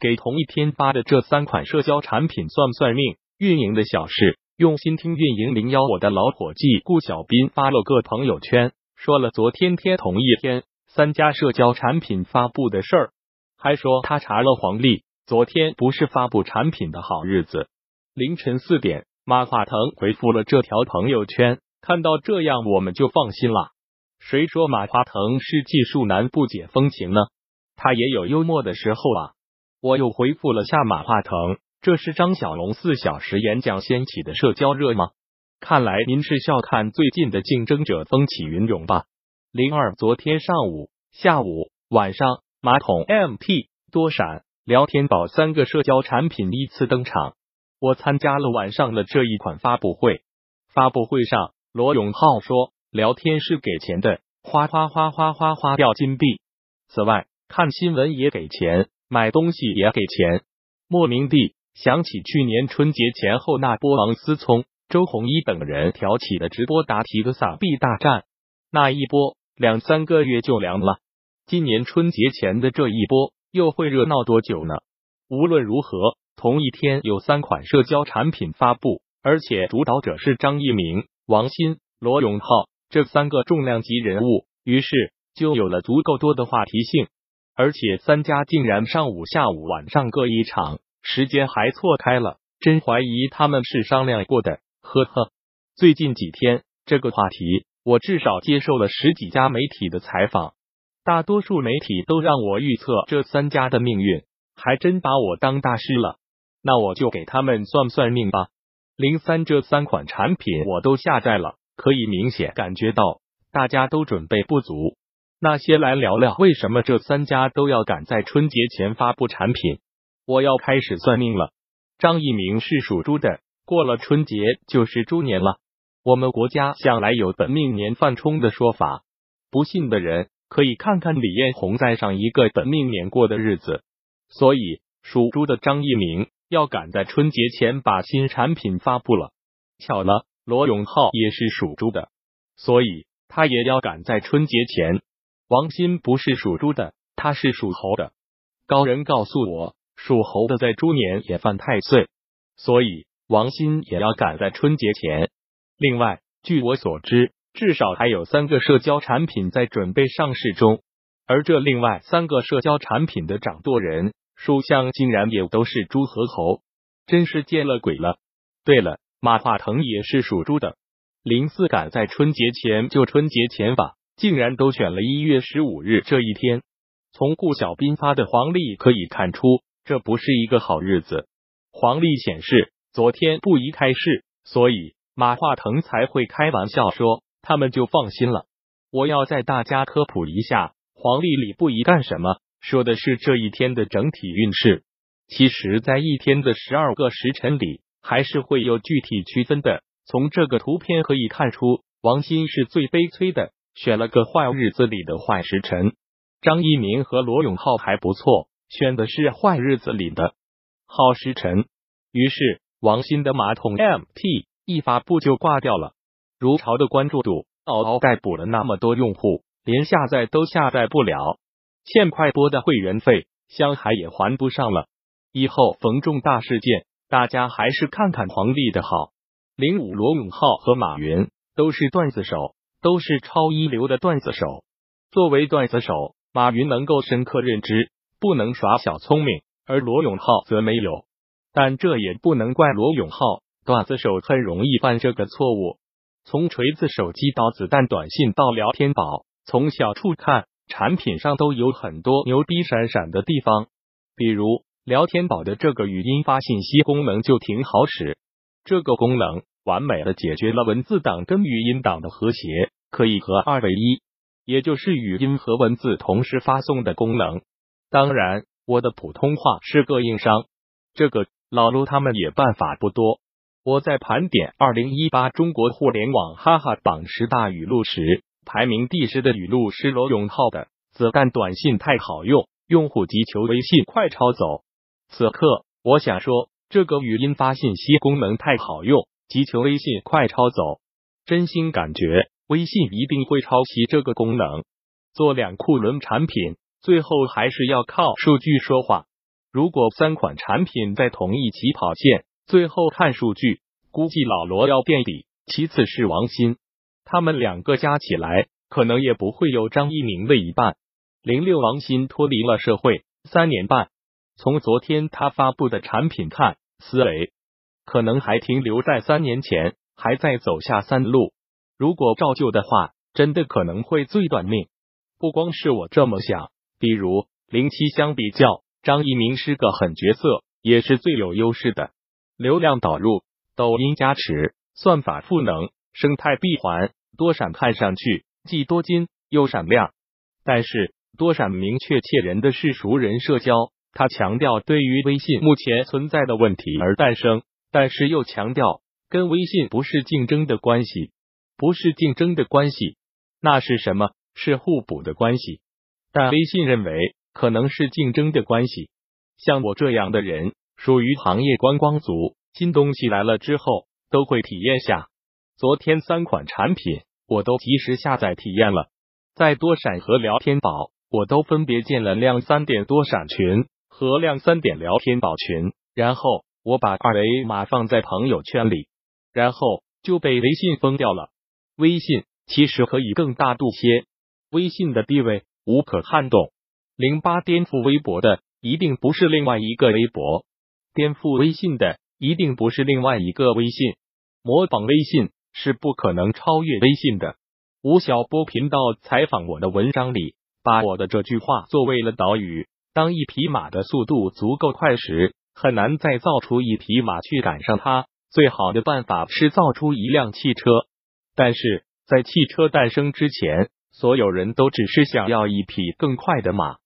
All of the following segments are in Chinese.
给同一天发的这三款社交产品算算命。运营的小事，用心听。运营零幺，我的老伙计顾小斌发了个朋友圈，说了昨天天同一天三家社交产品发布的事儿，还说他查了黄历，昨天不是发布产品的好日子。凌晨四点，马化腾回复了这条朋友圈，看到这样我们就放心了。谁说马化腾是技术男不解风情呢？他也有幽默的时候啊。我又回复了下马化腾。这是张小龙四小时演讲掀起的社交热吗？看来您是笑看最近的竞争者风起云涌吧。零二，昨天上午、下午、晚上，马桶、MT、多闪、聊天宝三个社交产品依次登场。我参加了晚上的这一款发布会。发布会上，罗永浩说：“聊天是给钱的，花花花花花花掉金币。此外，看新闻也给钱，买东西也给钱。”莫名地。想起去年春节前后那波王思聪、周鸿祎等人挑起的直播答题的撒币大战，那一波两三个月就凉了。今年春节前的这一波又会热闹多久呢？无论如何，同一天有三款社交产品发布，而且主导者是张一鸣、王鑫、罗永浩这三个重量级人物，于是就有了足够多的话题性。而且三家竟然上午、下午、晚上各一场。时间还错开了，真怀疑他们是商量过的。呵呵，最近几天这个话题，我至少接受了十几家媒体的采访，大多数媒体都让我预测这三家的命运，还真把我当大师了。那我就给他们算算命吧。零三这三款产品我都下载了，可以明显感觉到大家都准备不足。那先来聊聊为什么这三家都要赶在春节前发布产品。我要开始算命了。张一鸣是属猪的，过了春节就是猪年了。我们国家向来有本命年犯冲的说法，不信的人可以看看李彦宏在上一个本命年过的日子。所以属猪的张一鸣要赶在春节前把新产品发布了。巧了，罗永浩也是属猪的，所以他也要赶在春节前。王鑫不是属猪的，他是属猴的。高人告诉我。属猴的在猪年也犯太岁，所以王鑫也要赶在春节前。另外，据我所知，至少还有三个社交产品在准备上市中，而这另外三个社交产品的掌舵人属相竟然也都是猪和猴，真是见了鬼了。对了，马化腾也是属猪的，零四赶在春节前就春节前吧，竟然都选了一月十五日这一天。从顾小斌发的黄历可以看出。这不是一个好日子。黄历显示昨天不宜开市，所以马化腾才会开玩笑说他们就放心了。我要在大家科普一下，黄历里不宜干什么，说的是这一天的整体运势。其实，在一天的十二个时辰里，还是会有具体区分的。从这个图片可以看出，王鑫是最悲催的，选了个坏日子里的坏时辰。张一鸣和罗永浩还不错。选的是坏日子里的好时辰，于是王鑫的马桶 MT 一发布就挂掉了。如潮的关注度嗷嗷待补了那么多用户，连下载都下载不了，欠快播的会员费，香海也还不上了。以后逢重大事件，大家还是看看黄历的好。零五罗永浩和马云都是段子手，都是超一流的段子手。作为段子手，马云能够深刻认知。不能耍小聪明，而罗永浩则没有。但这也不能怪罗永浩，段子手很容易犯这个错误。从锤子手机到子弹短信到聊天宝，从小处看，产品上都有很多牛逼闪闪的地方。比如聊天宝的这个语音发信息功能就挺好使，这个功能完美的解决了文字档跟语音档的和谐，可以合二为一，也就是语音和文字同时发送的功能。当然，我的普通话是个硬伤，这个老卢他们也办法不多。我在盘点二零一八中国互联网哈哈榜十大语录时，排名第十的语录是罗永浩的“子弹短信太好用，用户急求微信快抄走”。此刻，我想说，这个语音发信息功能太好用，急求微信快抄走。真心感觉微信一定会抄袭这个功能，做两库轮产品。最后还是要靠数据说话。如果三款产品在同一起跑线，最后看数据，估计老罗要垫底，其次是王鑫，他们两个加起来可能也不会有张一鸣的一半。零六王鑫脱离了社会三年半，从昨天他发布的产品看，思维可能还停留在三年前，还在走下三路。如果照旧的话，真的可能会最短命。不光是我这么想，比如零七相比较，张一鸣是个狠角色，也是最有优势的。流量导入、抖音加持、算法赋能、生态闭环，多闪看上去既多金又闪亮。但是多闪明确切人的是熟人社交，他强调对于微信目前存在的问题而诞生，但是又强调跟微信不是竞争的关系，不是竞争的关系，那是什么？是互补的关系，但微信认为可能是竞争的关系。像我这样的人，属于行业观光族，新东西来了之后都会体验下。昨天三款产品我都及时下载体验了，在多闪和聊天宝，我都分别建了亮三点多闪群和亮三点聊天宝群，然后我把二维码放在朋友圈里，然后就被微信封掉了。微信其实可以更大度些。微信的地位无可撼动。零八颠覆微博的一定不是另外一个微博，颠覆微信的一定不是另外一个微信。模仿微信是不可能超越微信的。吴晓波频道采访我的文章里，把我的这句话作为了导语：当一匹马的速度足够快时，很难再造出一匹马去赶上它。最好的办法是造出一辆汽车，但是在汽车诞生之前。所有人都只是想要一匹更快的马。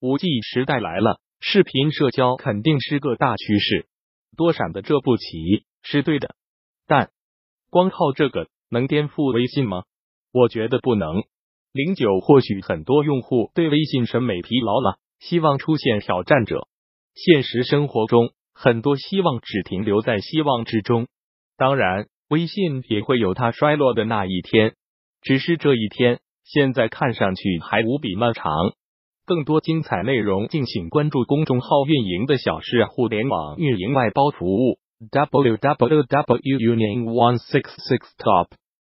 五 G 时代来了，视频社交肯定是个大趋势。多闪的这步棋是对的，但光靠这个能颠覆微信吗？我觉得不能。零九或许很多用户对微信审美疲劳了，希望出现挑战者。现实生活中，很多希望只停留在希望之中。当然，微信也会有它衰落的那一天，只是这一天现在看上去还无比漫长。更多精彩内容，敬请关注公众号“运营的小事互联网运营外包服务”。w w w. yuning one six six top